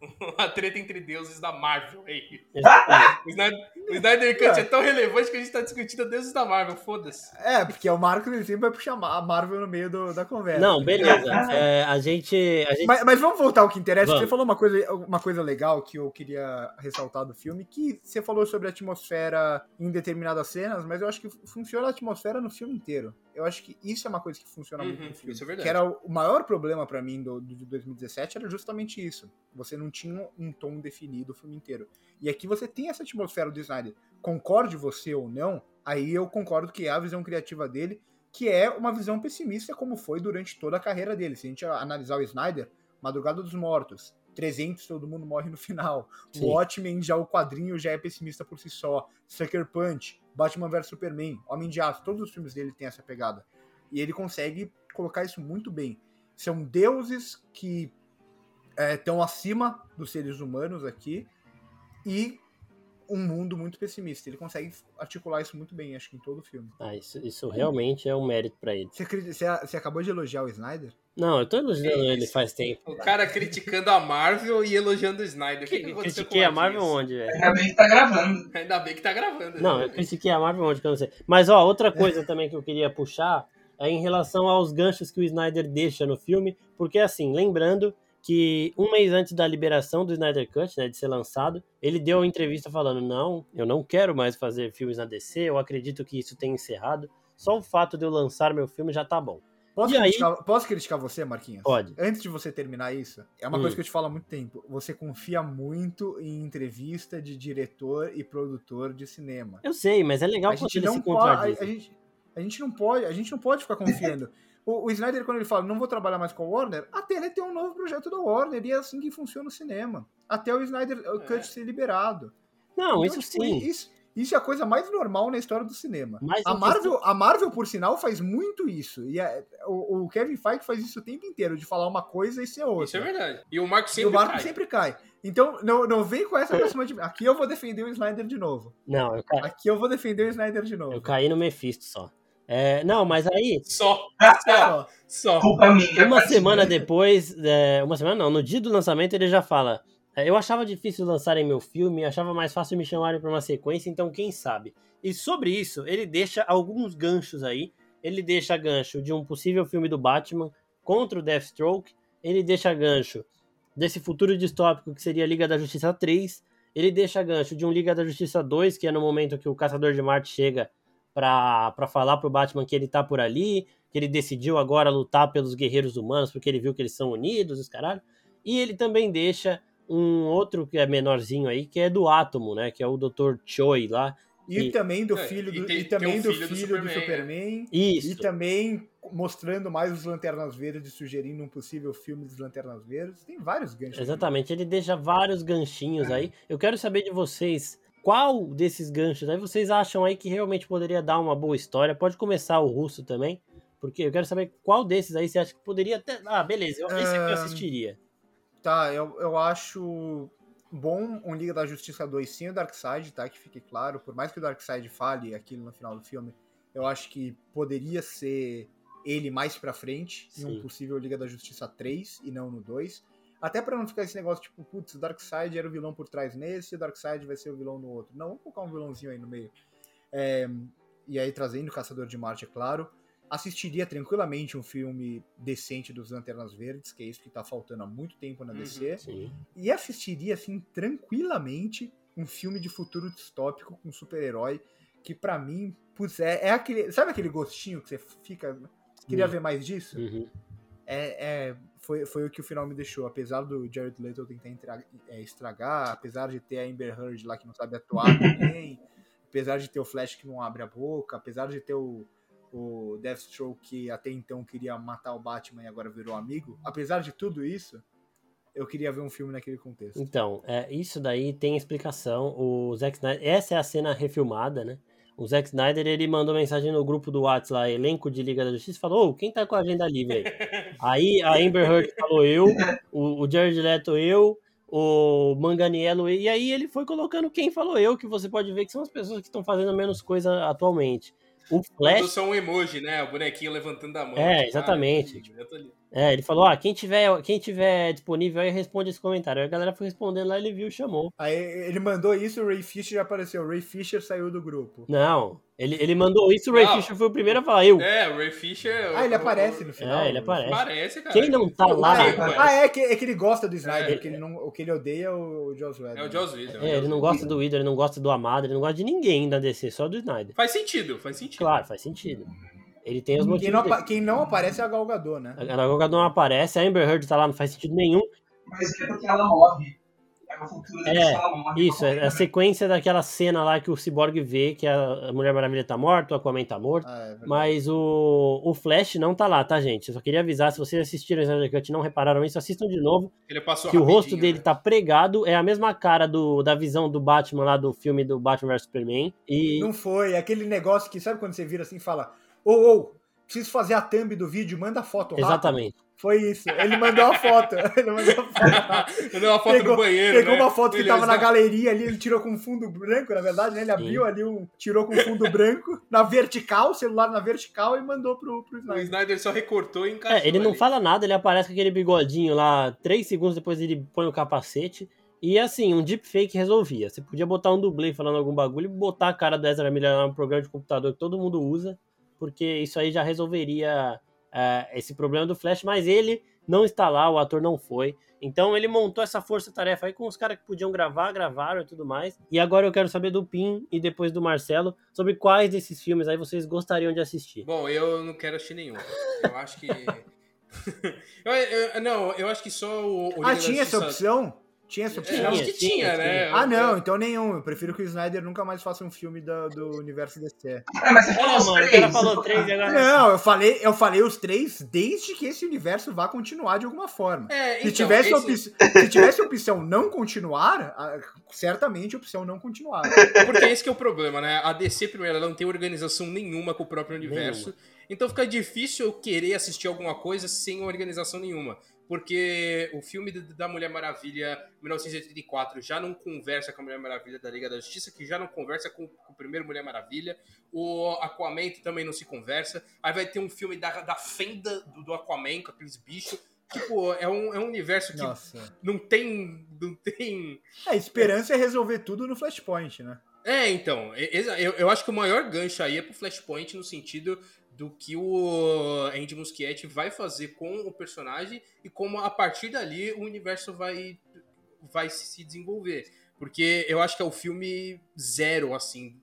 Uma treta entre deuses da Marvel aí. Exatamente. O Snyder, o Snyder Cut é tão relevante que a gente tá discutindo deuses da Marvel, foda-se. É, porque o Marcos ele sempre vai puxar a Marvel no meio do- da conversa. Não, beleza. É, a gente. A gente Mas, mas vamos voltar ao que interessa. Vamos. Você falou uma coisa, uma coisa legal que eu queria ressaltar do filme, que você falou sobre a atmosfera em determinadas cenas, mas eu acho que funciona a atmosfera no filme inteiro. Eu acho que isso é uma coisa que funciona muito Uhum, no filme. isso é verdade. Que era o, maior problema pra mim do, do de 2017 era justamente isso. Você não tinha um tom definido o filme inteiro. E aqui você tem essa atmosfera do Snyder. Concorde você ou não, aí eu concordo que é a visão criativa dele, que é uma visão pessimista como foi durante toda a carreira dele. Se a gente analisar o Snyder, Madrugada dos Mortos, 300 todo mundo morre no final. Sim. O Watchmen já o quadrinho já é pessimista por si só. Sucker Punch, Batman vs Superman, Homem de Aço, todos os filmes dele têm essa pegada. E ele consegue colocar isso muito bem. São deuses que estão acima dos seres humanos aqui e um mundo muito pessimista. Ele consegue articular isso muito bem, acho que em todo o filme. Ah, isso, isso realmente é um mérito pra ele. Você, você- você acabou de elogiar o Snyder? Não, eu tô elogiando Que ele isso? faz tempo. O cara criticando a Marvel e elogiando o Snyder. Que, que critiquei a Marvel Dias? onde, velho? Ainda bem que tá gravando. Ainda bem que tá gravando. Não, né? eu critiquei a Marvel onde que eu não sei. Mas, ó, outra coisa também que eu queria puxar é em relação aos ganchos que o Snyder deixa no filme, porque, assim, lembrando que um mês antes da liberação do Snyder Cut, né, de ser lançado, ele deu uma entrevista falando: não, eu não quero mais fazer filmes na DC, eu acredito que isso tem encerrado. Só o fato de eu lançar meu filme já tá bom. Posso, E aí? criticar, posso criticar você, Marquinhos? Pode. Antes de você terminar isso, é uma Hum. coisa que eu te falo há muito tempo. Você confia muito em entrevista de diretor e produtor de cinema. Eu sei, mas é legal a quando não se pode. A, a gente, a não pode, a gente não pode ficar confiando. O, o Snyder, quando ele fala, não vou trabalhar mais com a Warner, até ele ter um novo projeto da Warner, e é assim que funciona o cinema. Até o Snyder Cut É. ser liberado. Não, Então, isso tipo, sim. Isso, isso é a coisa mais normal na história do cinema. Mas A Marvel, a Marvel, por sinal, faz muito isso. E é- o, o Kevin Feige faz isso o tempo inteiro, de falar uma coisa e ser outra. Isso é verdade. E o Marco E sempre o Marco cai. sempre cai. Então, não, não vem com essa próxima de... Aqui eu vou defender o Snyder de novo. Não, eu, ca... Aqui eu vou defender o Snyder de novo. eu caí no Mephisto só. É, não, mas aí, Só, Ó, só. Culpa minha. Uma semana depois, é, uma semana não, no dia do lançamento ele já fala: é, Eu achava difícil lançarem meu filme, achava mais fácil me chamarem pra uma sequência, então quem sabe? E sobre isso, ele deixa alguns ganchos aí. Ele deixa gancho de um possível filme do Batman contra o Deathstroke. Ele deixa gancho desse futuro distópico que seria Liga da Justiça 3. Ele deixa gancho de um Liga da Justiça 2, que é no momento que o Caçador de Marte chega pra, pra falar pro Batman que ele tá por ali, que ele decidiu agora lutar pelos guerreiros humanos porque ele viu que eles são unidos, os caralho. E ele também deixa um outro que é menorzinho aí, que é do Átomo, né? Que é o Dr. Choi lá. E, E- também do É, filho e do, tem- e também tem um do filho filho, do do Superman, Superman. Isso. E também mostrando mais os Lanternas Verdes, sugerindo um possível filme dos Lanternas Verdes. Tem vários ganchos. Exatamente, ele deixa vários ganchinhos aí. Eu quero saber de vocês qual desses ganchos aí vocês acham aí que realmente poderia dar uma boa história? Pode começar o russo também, porque eu quero saber qual desses aí você acha que poderia ter. Ah, beleza, eu, esse aqui eu assistiria. Tá, eu, eu acho bom um Liga da Justiça 2 sem o Darkseid, tá? Que fique claro. Por mais que o Darkseid fale aquilo no final do filme, eu acho que poderia ser ele mais pra frente Sim. em um possível Liga da Justiça 3 e não no 2. Até para não ficar esse negócio tipo, putz, o Darkseid era o vilão por trás nesse e o Darkseid vai ser o vilão no outro. Não, vamos colocar um vilãozinho aí no meio. É, e aí trazendo o Caçador de Marte, é claro. Assistiria tranquilamente um filme decente dos Lanternas Verdes, que é isso que tá faltando há muito tempo na DC. Uhum, e assistiria, assim, tranquilamente um filme de futuro distópico com super-herói, que para mim, putz, é, é, aquele. Sabe aquele gostinho que você fica. Queria uhum. ver mais disso? Uhum. É, é, foi, foi o que o final me deixou. Apesar do Jared Leto tentar é, estragar, apesar de ter a Amber Heard lá que não sabe atuar também, apesar de ter o Flash que não abre a boca, apesar de ter o, o Deathstroke que até então queria matar o Batman e agora virou amigo, apesar de tudo isso, eu queria ver um filme naquele contexto. Então, é, isso daí tem explicação. O Zack Snyder, essa é a cena refilmada, né? O Zack Snyder, ele mandou mensagem no grupo do WhatsApp lá, elenco de Liga da Justiça, falou, quem tá com a agenda livre aí? aí a Amber Heard falou eu, o, o Jared Leto eu, o Manganiello, e aí ele foi colocando quem falou eu, que você pode ver que são as pessoas que estão fazendo menos coisa atualmente. O Flash. Mandou só um emoji, né? O bonequinho levantando a mão. É, exatamente. Ah, é, ele falou: ah, quem tiver, quem tiver disponível aí responde esse comentário. Aí a galera foi respondendo lá, ele viu, chamou. Aí ele mandou isso, o Ray Fisher apareceu. O Ray Fisher saiu do grupo. Não, ele, ele mandou isso, o Ray não. Fisher foi o primeiro a falar, eu. É, o Ray Fisher. Ah, ele aparece no final. É, ele aparece. Aparece, cara. Quem não tá lá. Ah, é que, é que ele gosta do Snyder, é. que ele não, o que ele odeia é o Joss Whedon. É o Joss Whedon. É, ele não gosta do Whedon, ele não gosta do Amado, ele não gosta de ninguém da DC, só do Snyder. Faz sentido, faz sentido. Claro, faz sentido. Ele tem os motivos. Quem não, quem não aparece é a Gal Gadot, né? A Gal Gadot não aparece, a Amber Heard tá lá, não faz sentido nenhum. Mas é porque ela morre. É, isso, é a sequência daquela cena lá que o Cyborg vê que a Mulher Maravilha tá morta, o Aquaman tá morto, ah, é mas o, o Flash não tá lá, tá, gente? Eu só queria avisar, se vocês assistiram o Snyder Cut e não repararam isso, assistam de novo, que o rosto dele né? tá pregado, é a mesma cara do, da visão do Batman lá do filme do Batman vs Superman. E... Não foi, é aquele negócio que, sabe quando você vira assim e fala, ô, oh, ô, oh, preciso fazer a thumb do vídeo, manda foto rápido. Exatamente. Foi isso. Ele mandou a foto. Ele mandou a foto. mandou uma foto pegou, do banheiro. Pegou né? uma foto que Beleza. tava na galeria ali, ele tirou com fundo branco, na verdade, né? Ele abriu Sim. ali um. Tirou com fundo branco, na vertical, celular na vertical, e mandou pro, pro Snyder. O Snyder só recortou e encaixou. É, ele não ali. fala nada, ele aparece com aquele bigodinho lá, três segundos depois ele põe o capacete. E assim, um deepfake resolvia. Você podia botar um dublê falando algum bagulho e botar a cara do Ezra Miller no programa de computador que todo mundo usa, porque isso aí já resolveria uh, esse problema do Flash, mas ele não está lá, o ator não foi. Então ele montou essa força-tarefa aí com os caras que podiam gravar, gravaram e tudo mais. E agora eu quero saber do Pim e depois do Marcelo sobre quais desses filmes aí vocês gostariam de assistir. Bom, eu não quero assistir nenhum. Eu acho que. eu, eu, não, eu acho que só o. o ah, tinha essa opção? Tinha essa opção? É, acho que tinha, tinha né? Ah, não, então nenhum. Eu prefiro que o Snyder nunca mais faça um filme do, do universo DC. Ah, mas você falou oh, mano, o cara falou três agora. Não, eu falei, eu falei os três desde que esse universo vá continuar de alguma forma. É, então, se, tivesse esse... opção, se tivesse opção não continuar, certamente opção não continuar. Porque esse que é o problema, né? A DC, primeiro, ela não tem organização nenhuma com o próprio universo. Nenhuma. Então fica difícil eu querer assistir alguma coisa sem organização nenhuma porque o filme da Mulher Maravilha 1984 já não conversa com a Mulher Maravilha da Liga da Justiça, que já não conversa com, com o primeiro Mulher Maravilha, o Aquaman também não se conversa, aí vai ter um filme da, da fenda do, do Aquaman com aqueles bichos, Tipo, é um, é um universo que Nossa. não tem. Não tem. A esperança é resolver tudo no Flashpoint, né? É, então. Eu, eu acho que o maior gancho aí é pro Flashpoint no sentido do que o Andy Muschietti vai fazer com o personagem e como a partir dali o universo vai, vai se desenvolver. Porque eu acho que é o filme zero, assim,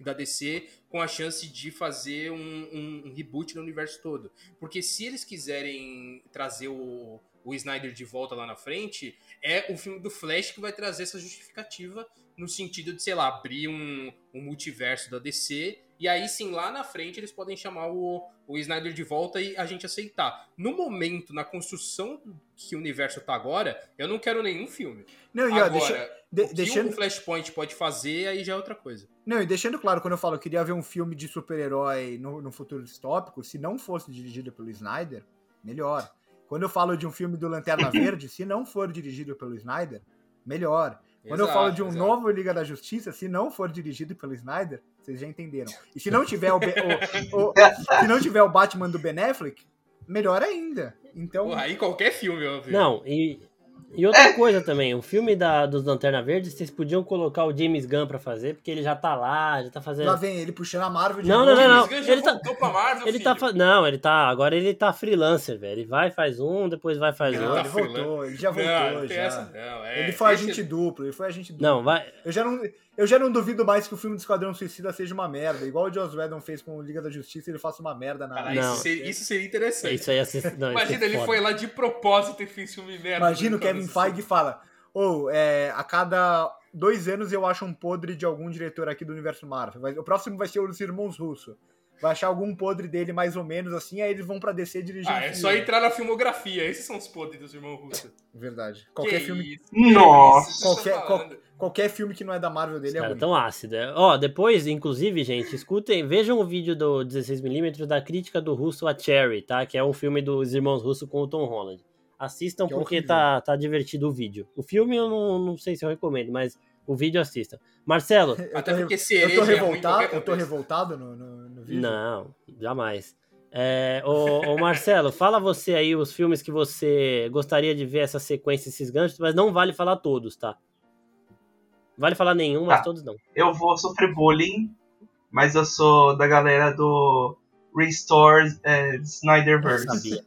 da DC com a chance de fazer um, um, um reboot no universo todo. Porque se eles quiserem trazer o, o Snyder de volta lá na frente, é o filme do Flash que vai trazer essa justificativa no sentido de, sei lá, abrir um, um multiverso da DC e aí sim, lá na frente, eles podem chamar o, o Snyder de volta e a gente aceitar. No momento, na construção que o universo tá agora, eu não quero nenhum filme. Não, e, ó, agora, deixa, de, o que deixando... o Flashpoint pode fazer, aí já é outra coisa. Não, e deixando claro, quando eu falo que queria ver um filme de super-herói no, no futuro distópico, se não fosse dirigido pelo Snyder, melhor. Quando eu falo de um filme do Lanterna Verde, se não for dirigido pelo Snyder, melhor. Quando exato, eu falo de um exato. novo Liga da Justiça, se não for dirigido pelo Snyder, vocês já entenderam. E se não tiver o, o, o se não tiver o Batman do Ben Affleck, melhor ainda. Então, Porra, aí qualquer filme, óbvio. Não, e e outra é. coisa também, o filme da, dos Lanterna Verde, vocês podiam colocar o James Gunn pra fazer, porque ele já tá lá, já tá fazendo. Lá vem ele puxando a Marvel de Não, não, não, não. Ele tá, pra Marvel, ele tá fa... Não, ele tá. Agora ele tá freelancer, velho. Ele vai, faz um, depois vai, faz não, outro. Ele voltou, ele já voltou. Não, já. Essa, não, é, ele foi agente duplo, ele foi agente duplo. Não, vai. Eu já não, eu já não duvido mais que o filme do Esquadrão Suicida seja uma merda. Igual o Joss Whedon fez com o Liga da Justiça, ele faça uma merda na. Cara, isso, seria, isso seria interessante. Isso aí é... não, Imagina, ele foda. foi lá de propósito e fez filme merda. Imagina o Kevin Feige fala ou é, a cada dois anos eu acho um podre de algum diretor aqui do universo Marvel. O próximo vai ser os irmãos Russo. Vai achar algum podre dele mais ou menos assim, aí eles vão pra DC dirigir. Ah, é só entrar na filmografia. Esses são os podres dos irmãos Russo. Verdade. Qualquer que filme. Isso? Nossa! Qualquer, qual, qualquer filme que não é da Marvel dele Os é ruim. tão ácido. é. Ó, depois, inclusive, gente, escutem, vejam o vídeo do 16mm da crítica do Russo a Cherry, tá? Que é um filme dos irmãos Russo com o Tom Holland. Assistam Que é porque horrível. tá, tá divertido o vídeo. O filme eu não, não sei se eu recomendo, mas o vídeo assistam. Marcelo, Eu Até tô, porque eu tô é revoltado, qualquer eu tô revoltado no, no, no vídeo. não, jamais. É, ô, ô, Marcelo, fala você aí os filmes que você gostaria de ver essa sequência, esses ganchos, mas não vale falar todos, tá? Vale falar nenhum, mas Tá. todos não. Eu vou sofrer bullying, mas eu sou da galera do Restore é, Eu Snyderverse. sabia.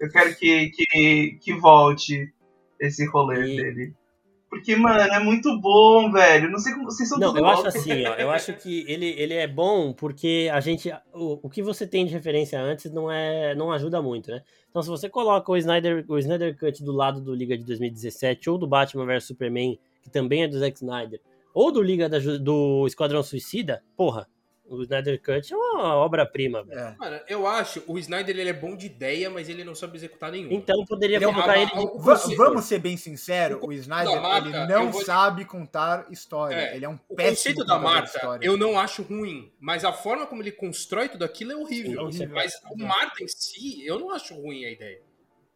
Eu quero que, que, que volte esse rolê E- dele. Porque, mano, é muito bom, velho. Não sei como vocês são Não, eu acho assim, ó. Eu acho que ele, ele é bom porque a gente. O, o que você tem de referência antes não é não ajuda muito, né? Então, se você coloca o Snyder, o Snyder Cut do lado do Liga de 2017, ou do Batman vs Superman, que também é do Zack Snyder, ou do Liga da do Esquadrão Suicida, porra, o Snyder Cut é uma obra-prima, velho. É. Mano, eu acho, o Snyder ele é bom de ideia, mas ele não sabe executar nenhuma. Então poderia Ele é colocar ele a- de vamos ser bem sinceros, o o Snyder ele não eu vou- sabe contar história. É, ele é um O péssimo conceito da Marta eu não acho ruim, mas a forma como ele constrói tudo aquilo é horrível. Sim, horrível. Mas o Marta em si, eu não acho ruim a ideia.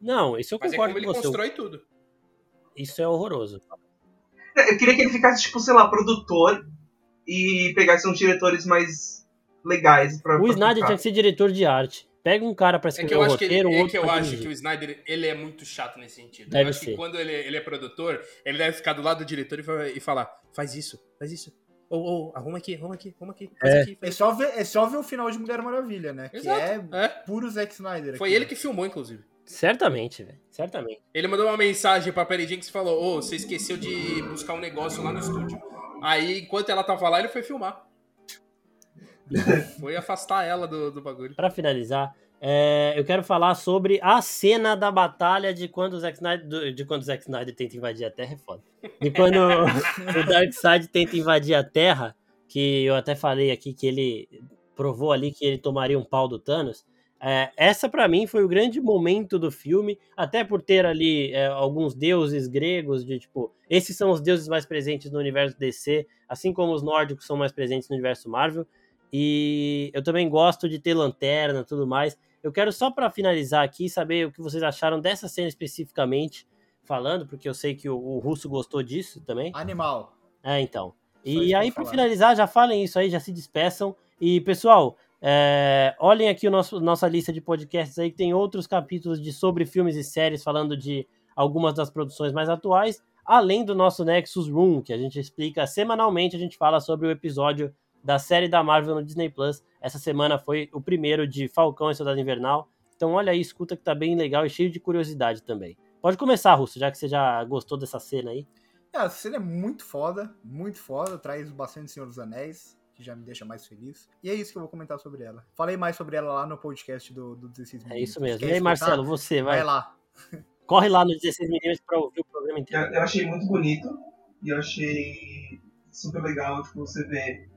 Não, isso eu Mas é concordo como ele com você. constrói tudo. Isso é horroroso. Eu queria que ele ficasse, tipo, sei lá, produtor e pegasse uns diretores mais legais pra. O pra Snyder tocar. tinha que ser diretor de arte. Pega um cara pra É escrever que eu o acho que, ele, é que, eu acho dirigir. que o Snyder ele é muito chato nesse sentido. Deve eu acho ser. que quando ele, ele é produtor, ele deve ficar do lado do diretor e fa- e falar: faz isso, faz isso. Ou, ou, arruma aqui, arruma aqui, arruma aqui, faz É. aqui. É Faz só, ver, é só ver o final de Mulher Maravilha, né? Exato. Que é É. puro Zack Snyder. Foi aqui. ele que filmou, inclusive. Certamente, velho. Certamente. Ele mandou uma mensagem pra Perry Jenkins e falou: Ô, você esqueceu de buscar um negócio lá no estúdio. Aí, enquanto ela tava lá, ele foi filmar. foi afastar ela do, do bagulho. Pra finalizar, é, eu quero falar sobre a cena da batalha de quando o Zack Snyder, de quando o Zack Snyder tenta invadir a Terra, é foda. De quando o Darkseid tenta invadir a Terra, que eu até falei aqui que ele provou ali que ele tomaria um pau do Thanos. É, essa pra mim foi o grande momento do filme, até por ter ali é, alguns deuses gregos de tipo, esses são os deuses mais presentes no universo DC, assim como os nórdicos são mais presentes no universo Marvel. E eu também gosto de ter lanterna e tudo mais. Eu quero só pra finalizar aqui saber o que vocês acharam dessa cena especificamente, falando, porque eu sei que o, o Russo gostou disso também. Animal. É, então. Só E aí, falar. finalizar, já falem isso aí, já se despeçam. E, pessoal, é, olhem aqui o nosso, nossa lista de podcasts aí, que tem outros capítulos de sobre filmes e séries, falando de algumas das produções mais atuais, além do nosso Nexus Room, que a gente explica semanalmente, a gente fala sobre o episódio da série da Marvel no Disney Plus. Essa semana foi o primeiro de Falcão e Soldado Invernal. Então, olha aí, escuta que tá bem legal e cheio de curiosidade também. Pode começar, Russo, já que você já gostou dessa cena aí. É, a cena é muito foda, muito foda, traz bastante Senhor dos Anéis, que já me deixa mais feliz. E é isso que eu vou comentar sobre ela. Falei mais sobre ela lá no podcast do, do 16 É isso mesmo. Quer E aí, escutar? Marcelo, você, vai. Vai lá. Corre lá no 16mm pra ouvir o programa Eu, inteiro. eu achei muito bonito e eu achei super legal, tipo, você ver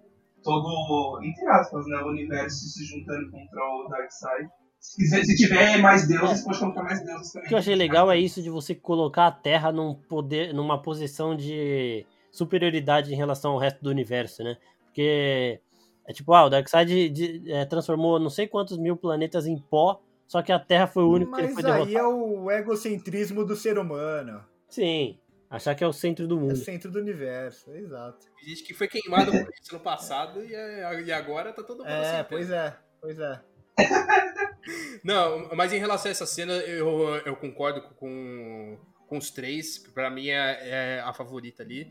todo, entre aspas, né, o universo se juntando contra o Darkseid. Se, se tiver mais deuses, pode colocar mais deuses também. O que eu achei legal é isso de você colocar a Terra num poder, numa posição de superioridade em relação ao resto do universo, né? Porque é tipo, ah, o Darkseid de, é, transformou não sei quantos mil planetas em pó, só que a Terra foi o único Mas que ele foi derrotado. aí é o egocentrismo do ser humano. Sim, achar que é o centro do É o mundo. centro do universo, exato. Tem gente que foi queimado por isso no passado e, é- e agora tá todo mundo É, assim. pois é, pois é. Não, mas em relação a essa cena, eu, eu concordo com, com os três. Pra mim é, é a favorita ali.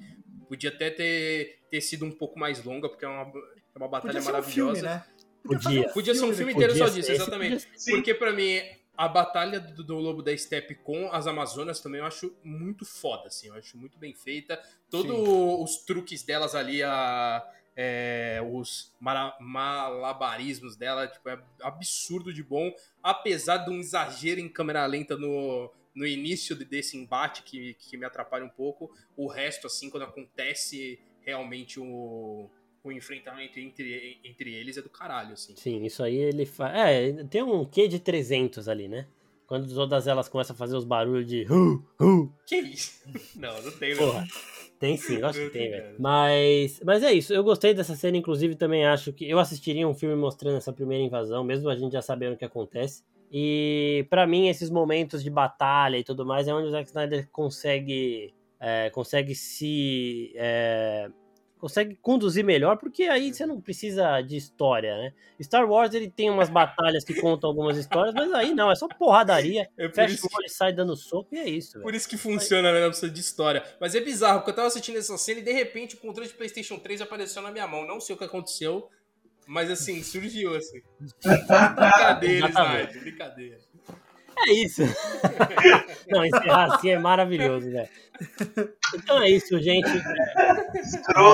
Podia até ter, ter sido um pouco mais longa, porque é uma, é uma batalha Podia ser um maravilhosa. filme, né? Podia. Podia ser um filme inteiro só disso, exatamente. Porque pra mim, a batalha do, do Lobo da Steppe com as Amazonas também eu acho muito foda, assim. Eu acho muito bem feita. Todos os truques delas ali, a, é, os mara- malabarismos dela, tipo, é absurdo de bom. Apesar de um exagero em câmera lenta no, no início de- desse embate que, que me atrapalha um pouco. O resto, assim, quando acontece realmente o, o enfrentamento entre, entre eles é do caralho, assim. Sim, isso aí ele faz. É, tem um quê de 300 ali, né? Quando todas elas começam a fazer os barulhos de. "Hu, hu", Que isso? Não, não tem. Porra. Tem sim, eu acho que tem, velho. Mas, mas é isso, eu gostei dessa cena, inclusive também acho que eu assistiria um filme mostrando essa primeira invasão, mesmo a gente já sabendo o que acontece. E pra mim, esses momentos de batalha e tudo mais é onde o Zack Snyder consegue, é, consegue se. é, consegue conduzir melhor, porque aí você não precisa de história, né? Star Wars ele tem umas batalhas que contam algumas histórias, mas aí não, é só porradaria. É por Fecha isso, o olho e sai dando soco e é isso, por isso que funciona, né? Não precisa de história. Mas é bizarro, porque eu tava assistindo essa cena e de repente o controle de PlayStation 3 apareceu na minha mão. Não sei o que aconteceu, mas assim, surgiu assim. Brincadeira. Snyder, brincadeira. É isso. Não, encerrar assim é maravilhoso, velho. Então é isso, gente.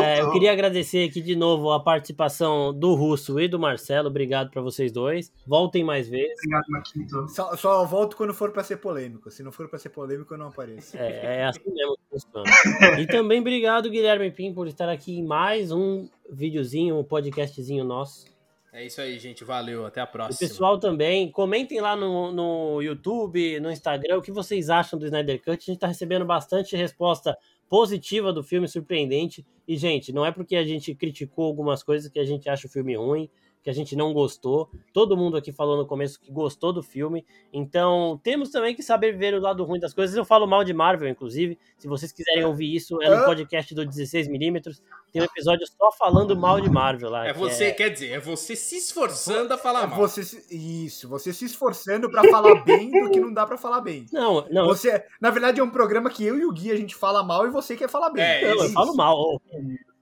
É, eu queria agradecer aqui de novo a participação do Russo e do Marcelo. Obrigado pra vocês dois. Voltem mais vezes. Obrigado, Maquito. Só, só volto quando for pra ser polêmico. Se não for pra ser polêmico, eu não apareço. É, é assim mesmo que funciona. E também obrigado, Guilherme Pim, por estar aqui em mais um videozinho, um podcastzinho nosso. É isso aí, gente. Valeu. Até a próxima. pessoal também, comentem lá no, no YouTube, no Instagram, o que vocês acham do Snyder Cut. A gente tá recebendo bastante resposta positiva do filme, surpreendente. E, gente, não é porque a gente criticou algumas coisas que a gente acha o filme ruim, que a gente não gostou. Todo mundo aqui falou no começo que gostou do filme. Então, temos também que saber ver o lado ruim das coisas. Eu falo mal de Marvel, inclusive. Se vocês quiserem ouvir isso, é no podcast do 16mm. Tem um episódio só falando mal de Marvel lá. É que você, quer dizer, é você se esforçando a falar mal. Você se- isso, você se esforçando pra falar bem do que não dá pra falar bem. Não, não, Você, na verdade, é um programa que eu e o Gui a gente fala mal e você quer falar bem. É, não, eu falo mal.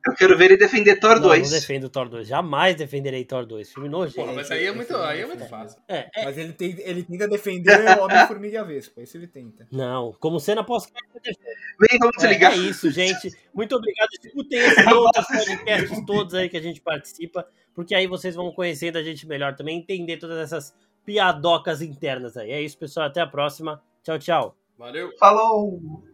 Eu quero ver ele defender Thor Não, 2. não defendo Thor 2. Jamais defenderei Thor 2. Filme nojento. Porra, mas aí é muito, aí é muito fácil. É, é. Mas ele, tem, ele tenta defender o Homem-Formiga e a Vespa. Isso ele tenta. Não, como cena pós Vem, vamos se é, ligar. é isso, gente. Muito obrigado. Escutem esses outros podcasts todos aí que a gente participa, porque aí vocês vão conhecendo a gente melhor também, entender todas essas piadocas internas aí. É isso, pessoal. Até a próxima. Tchau, tchau. Valeu. Falou!